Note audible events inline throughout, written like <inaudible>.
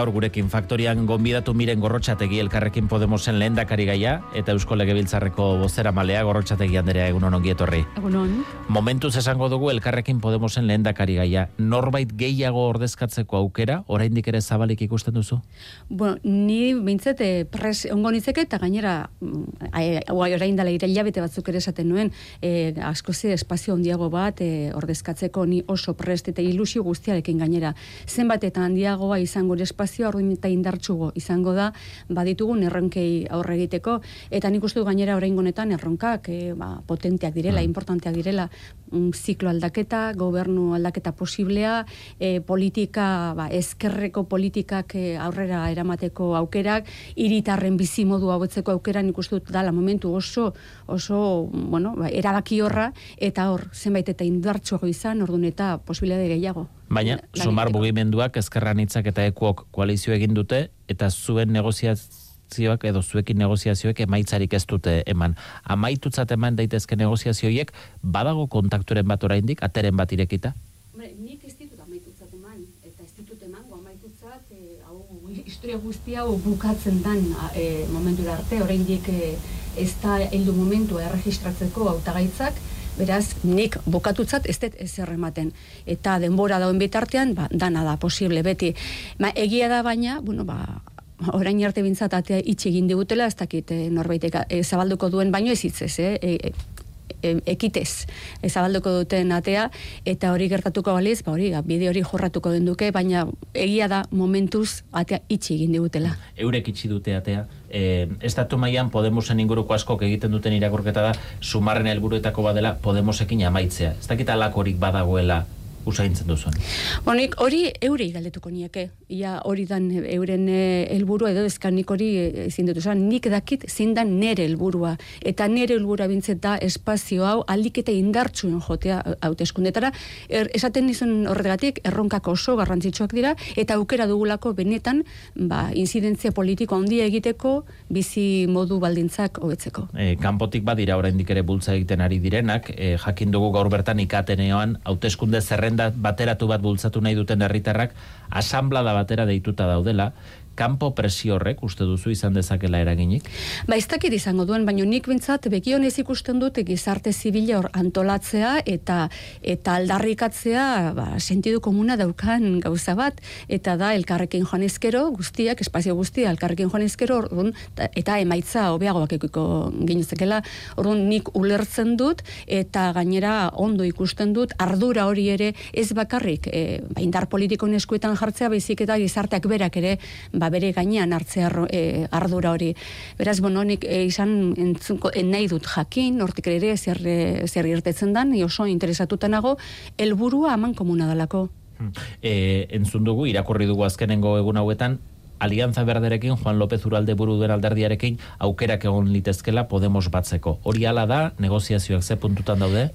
gaur gurekin faktorian gonbidatu miren gorrotxategi elkarrekin Podemosen lehendakari gaia eta Eusko Legebiltzarreko bozera malea gorrotxategi handerea egun honon gietorri. Egunon. Momentuz esango dugu elkarrekin Podemosen lehendakari gaia. Norbait gehiago ordezkatzeko aukera, oraindik ere zabalik ikusten duzu? Bueno, ni bintzete eh, pres ongo nitzeke eta gainera mm, orain dela ire bete batzuk ere esaten nuen e, asko ze espazio handiago bat e, ordezkatzeko ni oso prest eta ilusio guztiarekin gainera. Zenbat eta handiagoa izango espazio orduin eta indartsugo izango da baditugun erronkei aurre egiteko eta nik uste du gainera orain honetan erronkak e, ba, potenteak direla, mm. importanteak direla un ziklo aldaketa, gobernu aldaketa posiblea, e, politika, ba, ezkerreko politikak e, aurrera eramateko aukerak, iritarren bizi modu hauetzeko aukera nik uste dut dala momentu oso, oso, bueno, ba, erabaki horra, eta hor, zenbait eta indartsuago izan, orduan eta posibilidade gehiago. Baina, sumar bugimenduak ezkerran hitzak eta ekuok koalizio egin dute, eta zuen negoziazioak edo zuekin negoziazioek emaitzarik ez dute eman. Amaitutzat eman daitezke negoziazioiek, badago kontakturen bat oraindik, ateren bat irekita? nik ez ditut amaitutzat eman, eta ez ditut eman, amaitutzat, e, hau, historia guztia hau bukatzen dan e, momentura arte, oraindik e, ez da heldu momentua erregistratzeko hautagaitzak, Beraz, nik bokatutzat ez dut ez errematen. Eta denbora dauen bitartean, ba, dana da posible beti. Ma, egia da baina, bueno, ba, orain arte bintzat atea itxe egin digutela, ez dakit e, norbait e, zabalduko duen baino ez hitzez, eh? E, ekitez ezabalduko duten atea eta hori gertatuko baliz, ba hori, bide hori jorratuko den duke, baina egia da momentuz atea itxi egin digutela. Eurek itxi dute atea. E, estatu mailan Podemosen inguruko askok egiten duten irakurketa da sumarren helburuetako badela Podemosekin amaitzea. Ez dakit alakorik badagoela usaintzen duzuen. Bonik, hori eurei galdetuko nieke. Ia hori dan euren eh, helburu edo ezkanik hori eh, ezin dut. nik dakit zindan nere helburua. Eta nere helburua bintzet da espazio hau aldik eta indartsuen jotea hauteskundetara. Er, esaten nizun horregatik, erronkak oso garrantzitsuak dira, eta aukera dugulako benetan, ba, inzidentzia politiko handia egiteko, bizi modu baldintzak hobetzeko. E, kanpotik badira oraindik ere bultza egiten ari direnak, e, jakin dugu gaur bertan ikateneoan, hauteskunde zerren bateratu bat bultzatu nahi duten herritarrak asamblada batera deituta daudela, kanpo presio horrek uste duzu izan dezakela eraginik? Ba, ez dakit izango duen, baina nik bintzat begionez ikusten dut gizarte zibila hor antolatzea eta eta aldarrikatzea ba, sentidu komuna daukan gauza bat, eta da elkarrekin joan ezkero, guztiak, espazio guztia, elkarrekin joan ezkero, orduan, eta emaitza hobeagoak ekiko ginezakela, orduan nik ulertzen dut, eta gainera ondo ikusten dut, ardura hori ere ez bakarrik, e, ba, indar politiko eskuetan jartzea, baizik eta gizarteak berak ere, ba, bere gainean hartzea e, ardura hori. Beraz, bueno, nik e, izan entzunko, en nahi dut jakin, hortik ere zer, e, zer irtetzen dan, oso interesatuta nago, helburua aman komuna dalako. E, entzun dugu, irakurri dugu azkenengo egun hauetan, Alianza Berderekin, Juan López Uralde buru duen alderdiarekin, aukerak egon litezkela Podemos batzeko. Hori ala da, negoziazioak ze puntutan daude?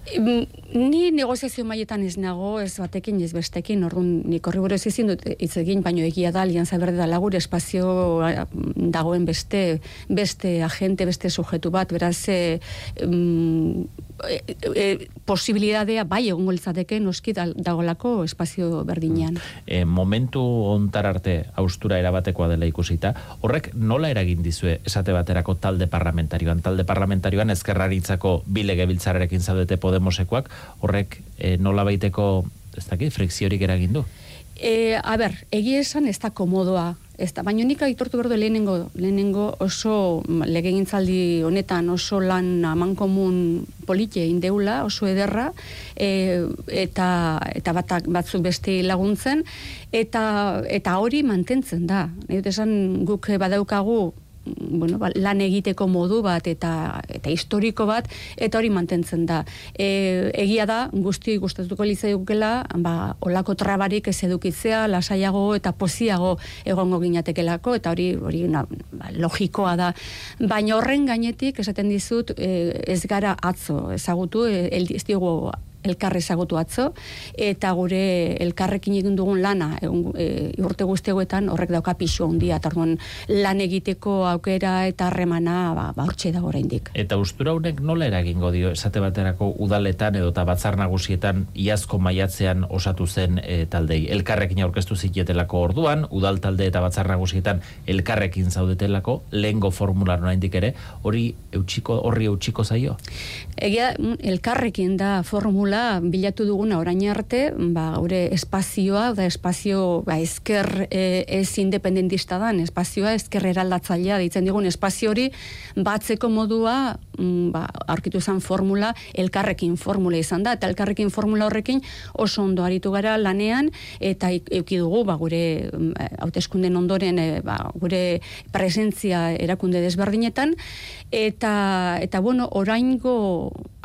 Ni negoziazio maietan ez nago, ez batekin, ez bestekin, orduan nik horri buruz izin dut hitz egin, baino egia da, Alianza Berde da lagur, espazio dagoen beste, beste agente, beste sujetu bat, beraz, e, e, e, posibilidadea bai egon litzateke noski dagolako espazio berdinean. E, momentu ontar arte austura erabate beharrekoa dela ikusita, horrek nola eragin dizue esate baterako talde parlamentarioan, talde parlamentarioan ezkerraritzako bile gebiltzarekin zaudete Podemosekoak, horrek e, nola baiteko, ez dakit, frikziorik eragin du? E, a ber, egia esan ez da komodoa Ez da, baina nik aitortu berdu lehenengo, lehenengo oso legegintzaldi honetan oso lan amankomun politie indeula, oso ederra, e, eta, eta batak, batzuk beste laguntzen, eta, eta hori mantentzen da. Esan guk badaukagu bueno, ba, lan egiteko modu bat eta eta historiko bat eta hori mantentzen da. E, egia da guzti gustatuko litzaigukela, ba olako trabarik ez edukitzea, lasaiago eta poziago egongo ginatekelako eta hori hori ba, logikoa da. Baina horren gainetik esaten dizut e, ez gara atzo ezagutu e, ez elkarre ezagutu atzo, eta gure elkarrekin egin dugun lana, e, urte guztiegoetan horrek dauka pixu handia, eta lan egiteko aukera eta harremana ba, ba hortxe da oraindik. Eta ustura honek nola eragingo dio, esate baterako udaletan edo eta batzar nagusietan iazko maiatzean osatu zen e, taldei. Elkarrekin aurkeztu zikietelako orduan, udal talde eta batzar nagusietan elkarrekin zaudetelako, lehengo formular oraindik ere, hori eutxiko, horri eutxiko zaio? Egia, mm, elkarrekin da formula bilatu duguna orain arte, ba, gure espazioa, da espazio ba, esker e, ez independentista dan, espazioa esker eraldatzailea, ditzen digun espazio hori batzeko modua mm, ba, aurkitu zen formula, elkarrekin formula izan da, eta elkarrekin formula horrekin oso ondo aritu gara lanean, eta euki dugu, ba, gure mm, hauteskunden ondoren, e, ba, gure presentzia erakunde desberdinetan, eta, eta bueno, oraingo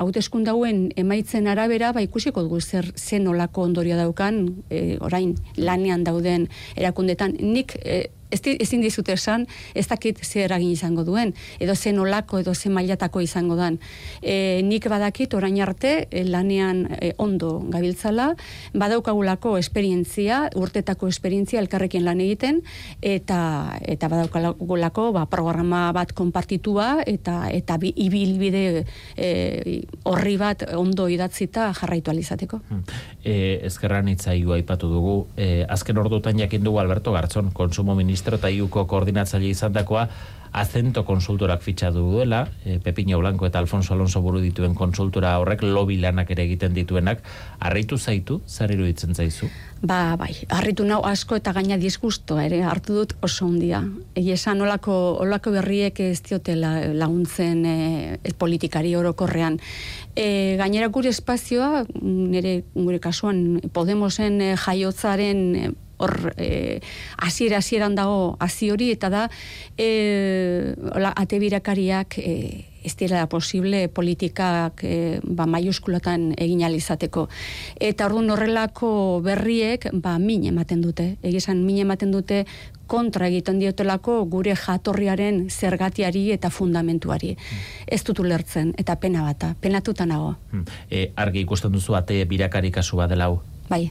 hauteskundauen emaitzen arabera, ba, ikusiko dugu zer zen olako ondorio daukan, e, orain lanean dauden erakundetan, nik e, ez ezin dizut esan, ez dakit ze eragin izango duen, edo zen olako, edo zen mailatako izango dan. E, nik badakit, orain arte, e, lanean e, ondo gabiltzala, badaukagulako esperientzia, urtetako esperientzia elkarrekin lan egiten, eta eta badaukagulako ba, programa bat konpartitua, eta eta bi, ibilbide e, horri bat ondo idatzita jarraitu alizateko. Hmm. E, ezkerran itzaiu aipatu dugu, e, azken ordutan jakin dugu Alberto Garzón, konsumo ministro ministro eta iuko koordinatzaile izan dakoa, azento konsultorak fitxatu duela, e, Pepino Blanco eta Alfonso Alonso buru dituen konsultora horrek, lobi lanak ere egiten dituenak, harritu zaitu, zer iruditzen zaizu? Ba, bai, harritu nau asko eta gaina disgusto, ere, hartu dut oso ondia. Egi esan, olako, olako berriek ez diote laguntzen e, politikari orokorrean. E, gainera gure espazioa, nire gure kasuan, Podemosen e, jaiotzaren hor e, asiera asieran dago hasi hori eta da e, ola, ate birakariak e, ez dira posible politikak e, ba, maiuskulatan egin alizateko. Eta orduan horrelako berriek ba, min ematen dute. Egizan min ematen dute kontra egiten diotelako gure jatorriaren zergatiari eta fundamentuari. Hmm. Ez dut ulertzen, eta pena bata, penatuta nago. Hmm. E, argi ikusten duzu ate birakari kasu badelau? Bai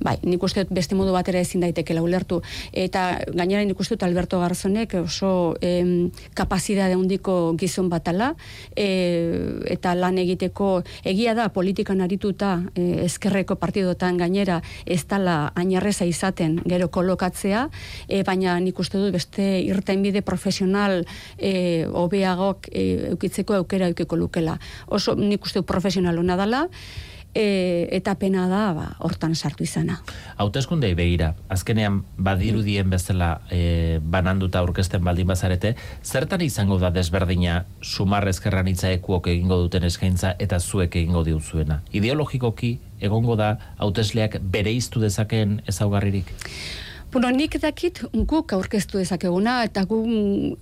bai, nik uste beste modu batera ezin daiteke ulertu. Eta gainera nik uste Alberto Garzonek oso em, kapazidade handiko gizon batala, e, eta lan egiteko egia da politikan arituta e, ezkerreko partidotan gainera ez dala ainarreza izaten gero kolokatzea, e, baina nik uste dut beste irtenbide profesional e, obeagok e, eukitzeko aukera eukiko lukela. Oso nik uste profesional hona dala, e, eta pena da ba, hortan sartu izana. Hauteskundei begira, azkenean badirudien bezala e, bananduta aurkezten baldin bazarete, zertan izango da desberdina sumarrezkerran itzaekuok egingo duten eskaintza eta zuek egingo diuzuena? Ideologikoki egongo da hautesleak bere iztu dezakeen ezaugarririk? Bueno, nik dakit guk aurkeztu dezakeguna, eta gu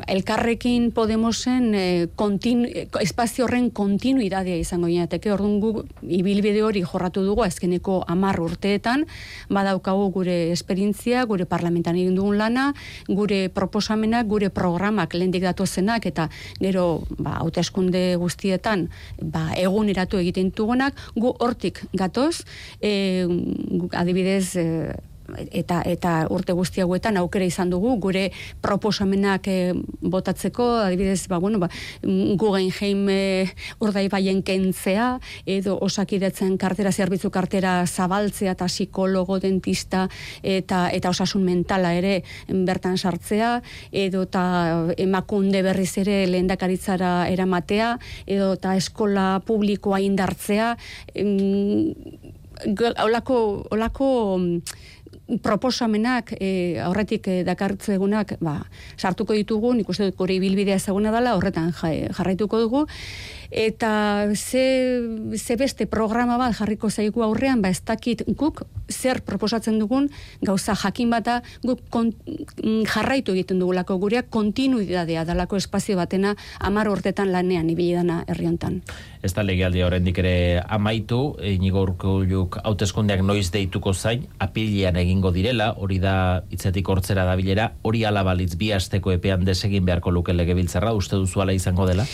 elkarrekin Podemosen e, kontinu, espazio horren kontinuidadea izango ginateke, orduan gu ibilbide hori jorratu dugu azkeneko amar urteetan, badaukagu gure esperintzia, gure parlamentan egin dugun lana, gure proposamenak, gure programak lehendik datozenak, eta gero ba, hauteskunde guztietan ba, egun eratu egiten dugunak, gu hortik gatoz, e, adibidez, e, eta eta urte guzti hauetan aukera izan dugu gure proposamenak e, botatzeko adibidez ba bueno ba Guggenheim e, urdaibaien kentzea edo osakidetzen kartera zerbitzu kartera zabaltzea eta psikologo dentista eta eta osasun mentala ere bertan sartzea edo ta emakunde berriz ere lehendakaritzara eramatea edo ta eskola publikoa indartzea olako olako proposamenak e, aurretik e, dakartzegunak ba, sartuko ditugu, nik uste dut gure ibilbidea ezaguna dela, horretan jarraituko dugu, eta ze, ze beste programa bat jarriko zaigu aurrean, ba ez dakit guk zer proposatzen dugun gauza jakin bata guk mm, jarraitu egiten dugulako gureak kontinuidadea dalako espazio batena amar urtetan lanean ibili dana herriontan. Ez da legialdia horrendik ere amaitu, inigo urkuluk hauteskundeak noiz deituko zain, apilian egingo direla, hori da itzetik hortzera da bilera, hori alabalitz bi asteko epean desegin beharko luke legebiltzarra, uste duzu ala izango dela?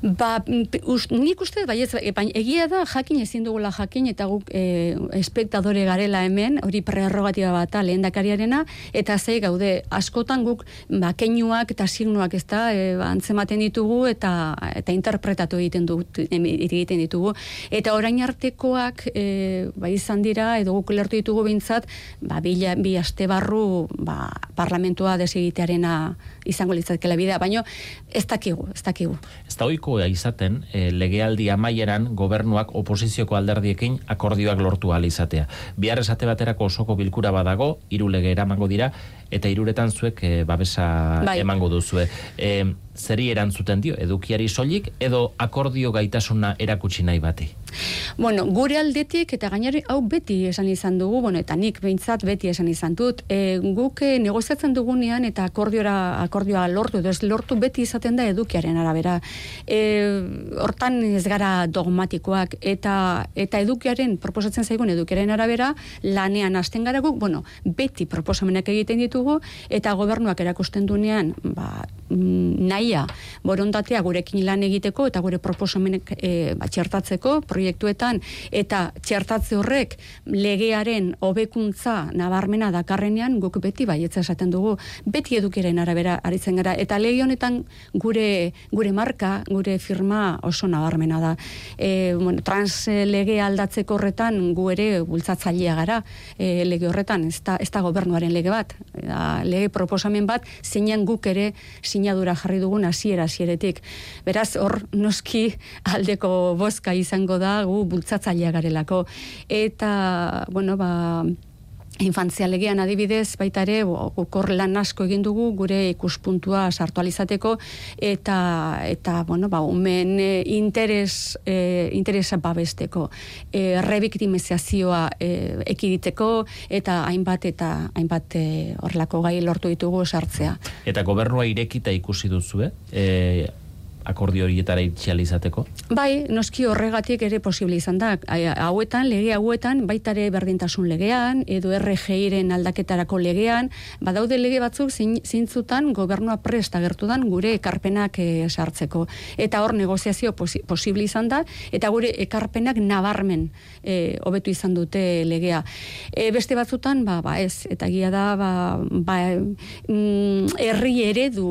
Ba, nik uste, bai ez, egia da jakin ezin dugula jakin eta guk e, espektadore garela hemen, hori prerrogatiba bat lehen dakariarena, eta zei gaude, askotan guk ba, keinuak eta signuak ez da, e, ba, antzematen ditugu eta eta interpretatu egiten, du, egiten ditugu. Eta orain artekoak e, ba, izan dira, edo guk lertu ditugu bintzat, ba, bi, bi aste barru ba, parlamentua desegitearena izango litzakela bidea, baino ez dakigu, ez dakigu. Ez da oikoa izaten, e, legealdi amaieran gobernuak oposizioko alderdiekin akordioak lortu izatea. Bihar esate baterako osoko bilkura badago, hiru lege eramango dira, eta hiruretan zuek e, babesa bai. emango duzue. E, zeri erantzuten dio, edukiari soilik edo akordio gaitasuna erakutsi nahi bati? Bueno, gure aldetik eta gainari hau beti esan izan dugu, bueno, eta nik behintzat beti esan izan dut, e, guk e, negoziatzen dugunean eta akordiora, akordioa lortu, edo lortu beti izaten da edukiaren arabera. E, hortan ez gara dogmatikoak eta eta edukiaren, proposatzen zaigun edukiaren arabera, lanean hasten gara guk, bueno, beti proposamenak egiten ditugu eta gobernuak erakusten dunean, ba, mm, naia, borondatea gurekin lan egiteko eta gure proposamenek e, txertatzeko proiektuetan. Eta txertatze horrek legearen hobekuntza nabarmena dakarrenean guk beti baietza esaten dugu beti edukiren arabera aritzen gara. Eta lege honetan gure gure marka, gure firma oso nabarmena da. E, bueno, trans lege aldatzeko horretan gu ere bultzatzailea gara. E, lege horretan, ez da, ez da gobernuaren lege bat, da, lege proposamen bat zeinan guk ere sinadura jarri dugun hasiera hasieretik. Beraz, hor noski aldeko bozka izango da gu bultzatzailea garelako. Eta, bueno, ba, infantzia legean adibidez, baita ere, gukor lan asko egin dugu, gure ikuspuntua sartualizateko, eta, eta bueno, ba, umen e, interes, e, interesa babesteko, e, rebiktimizazioa e, ekiditeko, eta hainbat, eta hainbat e, horrelako gai lortu ditugu sartzea. Eta gobernua irekita ikusi duzu, eh? Akordio horietara itxializateko? Bai, noski horregatik ere posible izan da. Hauetan, lege hauetan, baitare berdintasun legean, edo RGIren aldaketarako legean, badaude lege batzuk zintzutan gobernua prest agertu dan gure ekarpenak e, sartzeko. Eta hor negoziazio posi, posible izan da, eta gure ekarpenak nabarmen e, hobetu izan dute legea. E, beste batzutan, ba, ba ez, eta gia da, ba, ba, mm, herri eredu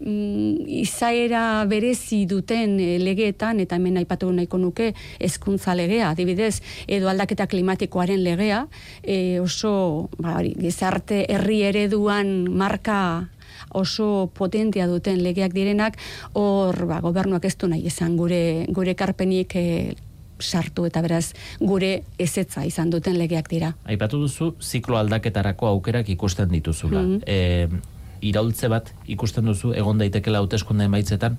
izaera berezi duten e, legeetan, eta hemen aipatu nahiko nuke, hezkuntza legea, adibidez, edo aldaketa klimatikoaren legea, e, oso, ba, gizarte herri ereduan marka oso potentia duten legeak direnak, hor ba, gobernuak ez du nahi esan gure, gure karpenik e, sartu eta beraz gure ezetza izan duten legeak dira. Aipatu duzu ziklo aldaketarako aukerak ikusten dituzula. Mm -hmm iraultze bat ikusten duzu egon daitekela hauteskunde emaitzetan?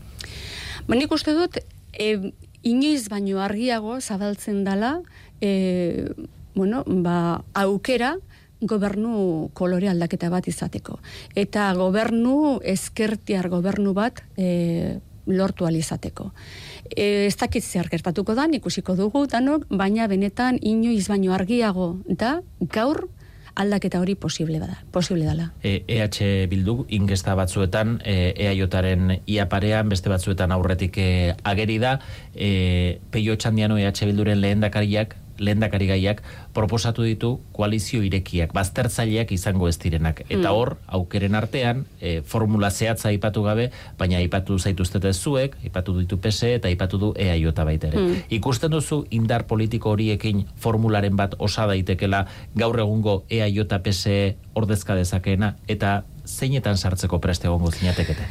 Ba, nik uste dut e, inoiz baino argiago zabaltzen dala e, bueno, ba, aukera gobernu kolore aldaketa bat izateko. Eta gobernu eskertiar gobernu bat e, lortu alizateko. E, ez dakit zer gertatuko da, ikusiko dugu danok, baina benetan inoiz baino argiago da gaur aldaketa hori posible bada, posible dela. E, EH Bildu ingesta batzuetan e, EAJaren iaparean beste batzuetan aurretik e, ageri da e, Peio Txandiano EH Bilduren lehendakariak lehendakari gaiak proposatu ditu koalizio irekiak, baztertzaileak izango ez direnak. Eta mm. hor, aukeren artean, e, formula zehatza aipatu gabe, baina aipatu zaituztete zuek, aipatu ditu PSE eta aipatu du EAJ baita ere. Mm. Ikusten duzu indar politiko horiekin formularen bat osa daitekela gaur egungo EAJ PSE ordezka dezakeena eta zeinetan sartzeko preste egongo zinatekete?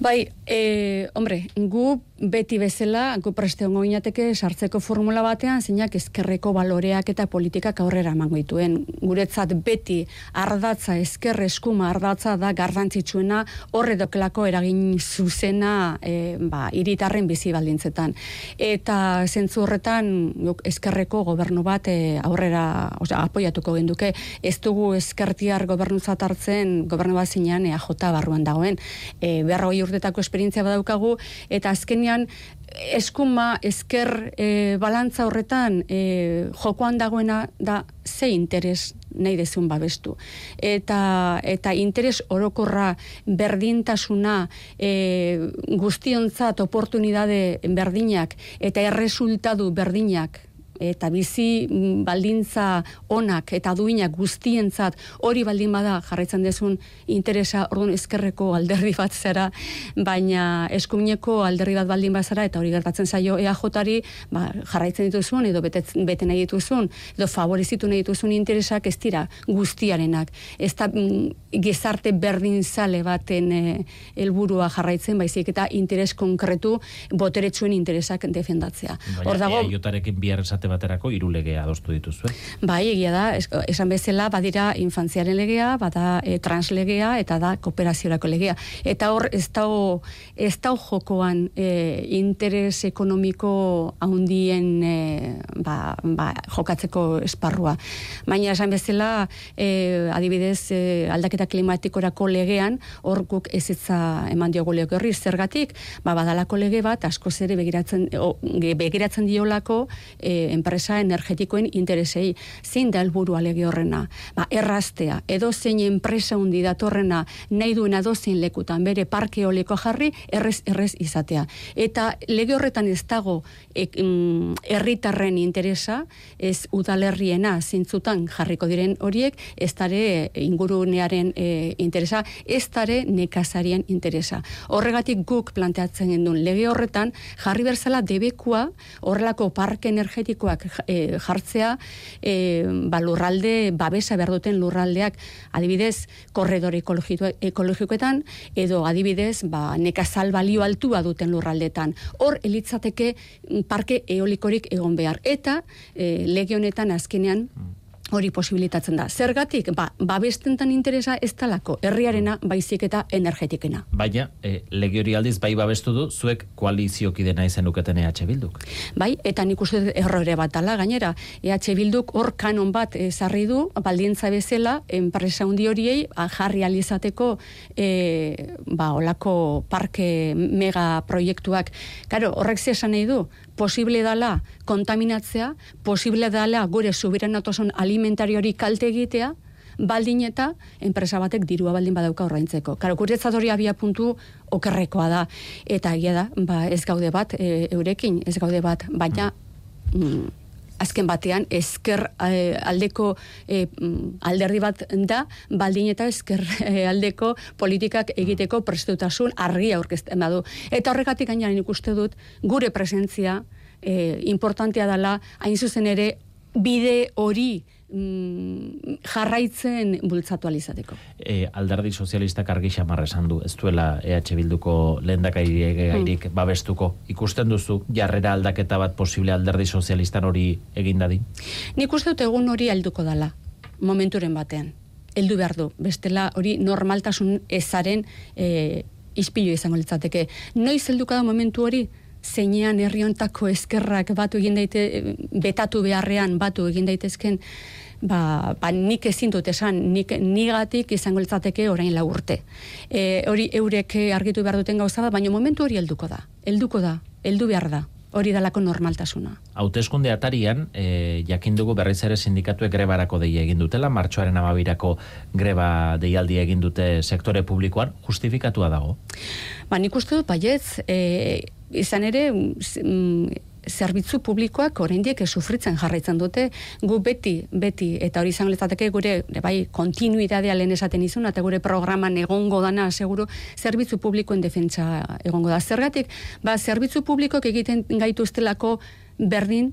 Bai, e, hombre, gu beti bezala, gu preste ongo inateke sartzeko formula batean, zeinak ezkerreko baloreak eta politikak aurrera emango dituen. Guretzat beti ardatza, ezker eskuma ardatza da garrantzitsuena horre dokelako eragin zuzena e, ba, iritarren bizi baldintzetan. Eta zentzu horretan, ezkerreko gobernu bat e, aurrera, osea, apoiatuko genduke, ez dugu ezkertiar gobernuzat hartzen, gobernu bat zinean, EAJ barruan dagoen, e, berroi urtetako esperientzia badaukagu, eta azkenean eskuma esker e, balantza horretan e, jokoan dagoena da ze interes nahi dezun babestu. Eta, eta interes orokorra berdintasuna e, guztionzat oportunidade berdinak eta erresultadu berdinak eta bizi mm, baldintza onak eta duinak guztientzat hori baldin bada jarraitzen dezun interesa orduan ezkerreko alderdi bat zera, baina eskumineko alderdi bat baldin bazara eta hori gertatzen zaio EAJari ba, jarraitzen dituzun edo bete, bete nahi dituzun edo favorizitu nahi dituzun interesak ez dira guztiarenak. Ez da mm, gizarte berdin zale baten e, helburua jarraitzen, baizik eta interes konkretu boteretsuen interesak defendatzea. Hor dago... Bihar esate baterako hiru legea adostu dituzue. Bai, egia da, esan bezala badira infantziaren legea, bada e, translegea eta da kooperaziorako legea. Eta hor ez dago ez dago jokoan e, interes ekonomiko handien e, ba, ba, jokatzeko esparrua. Baina esan bezala e, adibidez e, aldaketa klimatikorako legean hor guk ez eman diogu lege horri zergatik, ba, badalako lege bat asko zere begiratzen, o, begiratzen diolako e, enpresa energetikoen interesei zein da helburu alege horrena? Ba erraztea edo zein enpresa hundi datorrena nahi duena dozein lekutan bere parke eoliko jarri errez errez izatea. Eta lege horretan ez dago mm, herritarren interesa ez udalerriena zintzutan jarriko diren horiek ez dare ingurunearen e, interesa ez dare nekazarien interesa. Horregatik guk planteatzen gendun lege horretan jarri berzala debekua horrelako parke energetiko e, jartzea e, ba, lurralde babesa behar duten lurraldeak adibidez korredore ekologikoetan edo adibidez ba, nekazal balio altua duten lurraldetan hor elitzateke parke eolikorik egon behar. Eta e, lege honetan azkenean mm hori posibilitatzen da. Zergatik, ba, babestentan interesa ez talako, herriarena baizik eta energetikena. Baina, e, lege hori aldiz, bai babestu du, zuek koalizioki dena izen uketen EH Bilduk. Bai, eta nik uste errore bat ala, gainera, EH Bilduk hor kanon bat ezarri du, baldientza bezala, enpresa hundi horiei, jarri alizateko, e, ba, olako parke mega proiektuak. Karo, horrek zesan nahi du, posible dala kontaminatzea, posible dala gure subiranatosun alimentariori kalte egitea, baldin eta enpresa batek dirua baldin badauka orraintzeko. Karo, guretzat hori abia puntu okerrekoa da, eta egia da, ba, ez gaude bat, e, eurekin, ez gaude bat, baina... Mm, azken batean ezker e, aldeko e, mm, alderdi bat da baldin eta ezker <laughs> e, aldeko politikak egiteko prestutasun argia aurkezten badu. Eta horregatik gainaren ikuste dut gure presentzia e, importantea dela hain zuzen ere bide hori mm, jarraitzen bultzatu alizateko. E, alderdi sozialistak argi xamarra esan du, ez duela EH Bilduko lehendakairik mm. babestuko. Ikusten duzu, jarrera aldaketa bat posible alderdi sozialistan hori egin dadin? Nik uste dut egun hori helduko dala, momenturen batean. Heldu behar du, bestela hori normaltasun ezaren e, izpilu izango litzateke. Noiz helduka da momentu hori, zeinean herriontako eskerrak batu egin daite betatu beharrean batu egin daitezken ba, ba nik ezin dut esan nik nigatik izango litzateke orain la urte. E, hori eurek argitu behar duten gauza da, baina momentu hori helduko da. Helduko da, heldu behar da hori dalako normaltasuna. Hauteskunde atarian, e, jakin dugu berriz ere sindikatuek grebarako deia egin dutela, martxoaren amabirako greba deialdi egin dute sektore publikoan, justifikatua dago? Ba, nik uste dut, baietz, e, izan ere mm, zerbitzu publikoak oraindik sufritzen jarraitzen dute. Gu beti beti eta hori izango litzateke gure bai kontinuitatea lehen esaten izun eta gure programan egongo dana seguru zerbitzu publikoen defentsa egongo da. Zergatik ba zerbitzu publikoak egiten gaituztelako berdin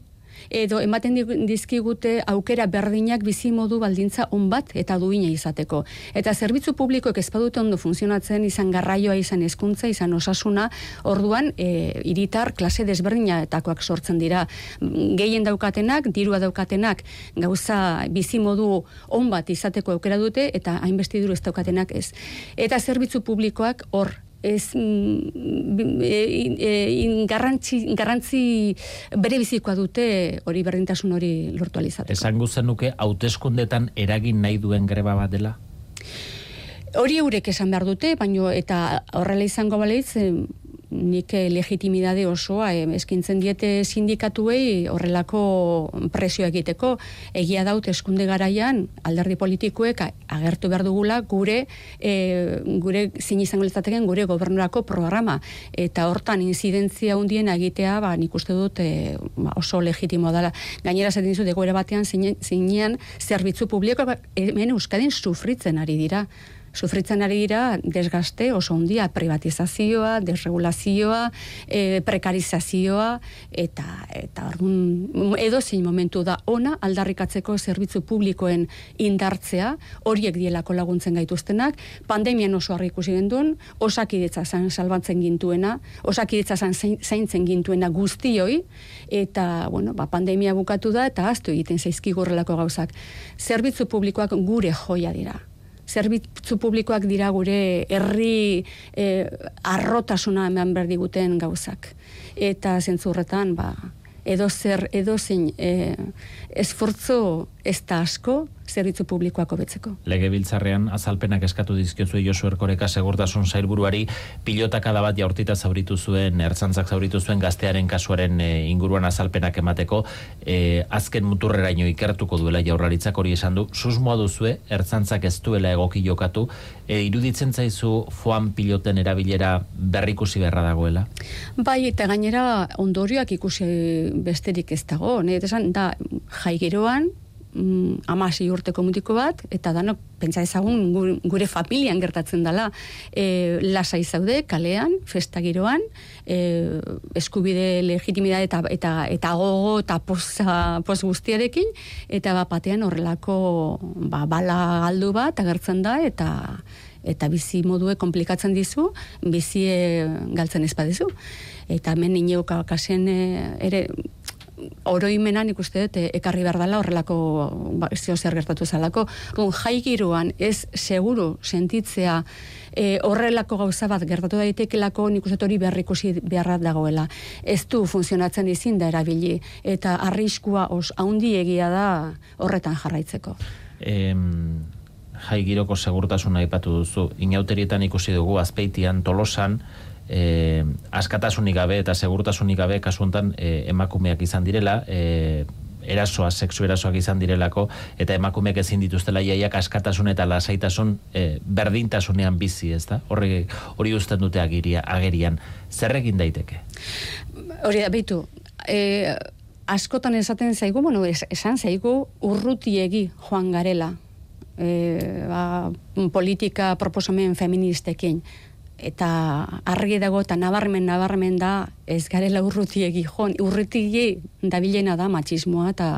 edo ematen dizkigute aukera berdinak bizi modu baldintza on bat eta duina izateko. Eta zerbitzu publikoek ez badute ondo funtzionatzen izan garraioa izan hezkuntza izan osasuna, orduan e, iritar klase desberdinatakoak sortzen dira. Gehien daukatenak, dirua daukatenak gauza bizi modu on bat izateko aukera dute eta hainbestiduru ez daukatenak ez. Eta zerbitzu publikoak hor ez mm, e, e, garrantzi, garrantzi bere bizikoa dute hori berdintasun hori lortu alizateko. Esan guzen nuke, hauteskundetan eragin nahi duen greba bat dela? Hori eurek esan behar dute, baino eta horrela izango baleitz, nik legitimidade osoa eh, eskintzen diete sindikatuei horrelako presio egiteko. Egia daut eskunde garaian alderdi politikoek agertu behar dugula gure e, gure zin izango gure gobernurako programa. Eta hortan inzidentzia hundien egitea ba, nik uste dut e, oso legitimo dela. Gainera zaten dizu degoera batean zinean zerbitzu publiko hemen euskadin sufritzen ari dira sufritzen ari dira desgaste oso ondia privatizazioa, desregulazioa, e, prekarizazioa eta eta orduan edo zein momentu da ona aldarrikatzeko zerbitzu publikoen indartzea, horiek dielako laguntzen gaituztenak, pandemian oso harri ikusi genduen, osakidetza zan salbatzen gintuena, osakidetza zan zaintzen gintuena guztioi, eta, bueno, ba, pandemia bukatu da, eta aztu egiten zaizkigurrelako gauzak. Zerbitzu publikoak gure joia dira zerbitzu publikoak dira gure herri eh, arrotasuna eman behar diguten gauzak. Eta zentzurretan, ba, edo zer, edo zein eh, esfortzo ez da asko, zerbitzu publikoak hobetzeko. Legebiltzarrean azalpenak eskatu dizkiozu Josu Erkoreka segurtasun sailburuari pilotaka da bat jaurtita zauritu zuen ertzantzak zauritu zuen gaztearen kasuaren e, inguruan azalpenak emateko e, azken muturreraino ikertuko duela jaurlaritzak hori esan du susmoa duzue ertzantzak ez duela egoki jokatu e, iruditzen zaizu foan piloten erabilera berrikusi beharra dagoela? Bai, eta gainera ondorioak ikusi besterik ez dago, ne? da jaigeroan mm, amasi urteko mutiko bat, eta danok, pentsa ezagun, gure familian gertatzen dela, e, lasai zaude, kalean, festagiroan, e, eskubide legitimidade eta, eta, eta gogo eta posa, pos guztiarekin, eta bapatean horrelako ba, bala galdu bat agertzen da, eta eta bizi modue komplikatzen dizu, bizi galtzen ezpadizu. Eta hemen ineuka kasen e, ere oroimenan ikuste dut eh, ekarri behar dela horrelako ba, zio zer gertatu zalako. Jai giroan ez seguru sentitzea e, horrelako gauza bat gertatu daitekelako nik uste hori beharrikusi beharra dagoela. Ez du funtzionatzen izin da erabili eta arriskua os haundi egia da horretan jarraitzeko. Em, jai giroko segurtasuna aipatu duzu. Inauterietan ikusi dugu azpeitian tolosan e, askatasunik gabe eta segurtasunik gabe kasu hontan e, emakumeak izan direla, e, erasoa, sexu erasoak izan direlako, eta emakumeak ezin dituztela jaiak askatasun eta lasaitasun e, berdintasunean bizi, ez da? Horri, hori usten dute agiria, agerian. Zer egin daiteke? Hori da, behitu, e, askotan esaten zaigu, bueno, esan zaigu urrutiegi joan garela, e, ba, politika proposamen feministekin eta argi dago eta nabarmen nabarmen da ez garela urrutiegi joan, urrutiegi dabilena da matxismoa eta,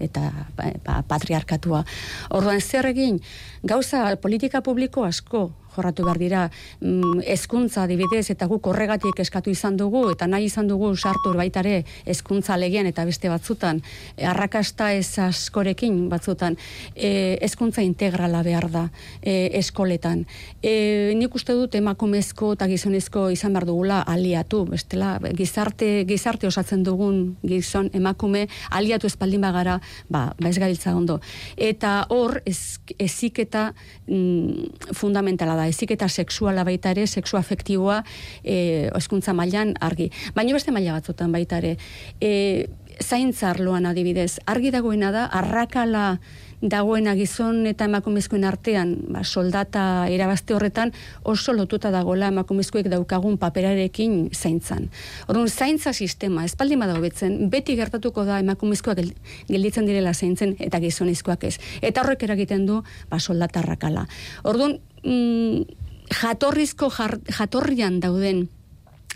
eta ba, patriarkatua. Orduan zer egin, gauza politika publiko asko jorratu behar dira mm, ezkuntza dibidez eta guk horregatik eskatu izan dugu eta nahi izan dugu sartu baitare ezkuntza legian eta beste batzutan. E, arrakasta ez askorekin batzutan. E, ezkuntza integrala behar da e, eskoletan. E, nik uste dut emakumezko eta gizonezko izan behar dugula aliatu bestela gizarte, gizarte osatzen dugun gizon emakume aliatu espaldin bagara ba, ba ez gabiltza ondo. Eta hor ez, eziketa mm, fundamentala da da, ezik eta sexuala baita ere, sexu afektiboa e, eskuntza mailan argi. Baina beste maila batzutan baita ere, e, zaintzarloan adibidez, argi dagoena da, arrakala dagoena gizon eta emakumezkoen artean, ba, soldata erabazte horretan, oso lotuta dagoela emakumezkoek daukagun paperarekin zaintzan. Orduan, zaintza sistema, espaldin badago betzen, beti gertatuko da emakumezkoak gelditzen direla zaintzen eta gizonezkoak ez. Eta horrek eragiten du, ba, soldata arrakala. Orduan, mm, jatorrizko jatorrian dauden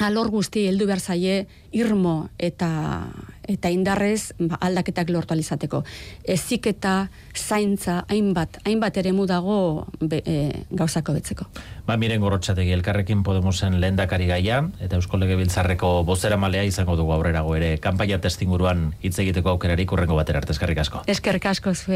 alor guzti heldu behar zaie irmo eta eta indarrez ba, aldaketak lortu alizateko. Ezik eta zaintza hainbat, hainbat ere mudago be, e, gauzako betzeko. Ba, miren gorrotxategi, elkarrekin Podemosen lehendakari gaia, eta Eusko Legebiltzarreko bozera malea izango dugu aurrerago ere, kanpaia testinguruan hitz egiteko aukerarik urrengo batera arte, eskerrik asko. Eskerrik asko, zuei.